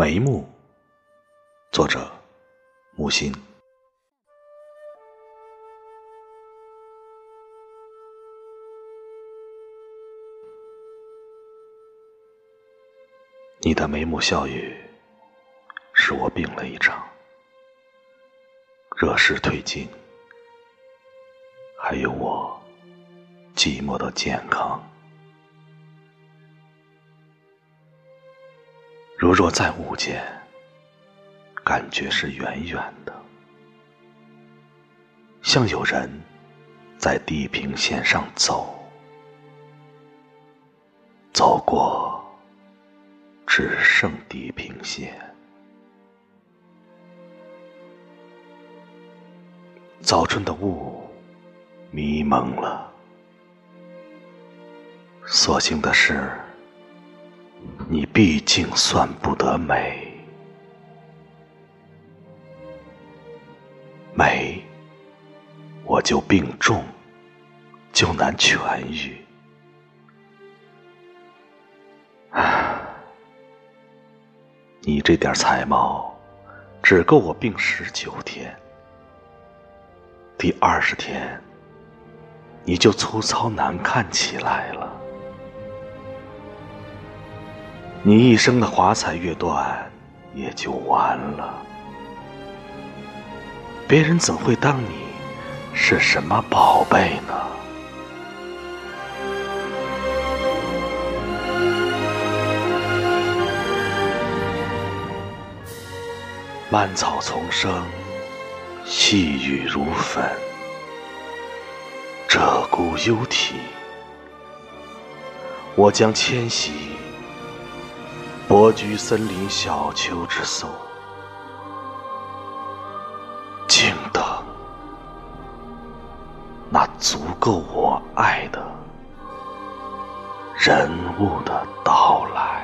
眉目，作者木心。你的眉目笑语，使我病了一场。热势退尽，还有我寂寞的健康。如若再误见，感觉是远远的，像有人在地平线上走，走过，只剩地平线。早春的雾迷蒙了，所幸的是。你毕竟算不得美，美，我就病重，就难痊愈。啊，你这点才貌，只够我病十九天，第二十天，你就粗糙难看起来了。你一生的华彩乐段也就完了，别人怎会当你是什么宝贝呢？蔓草丛生，细雨如粉，鹧鸪幽啼，我将迁徙。伯居森林小丘之宿，静等那足够我爱的人物的到来。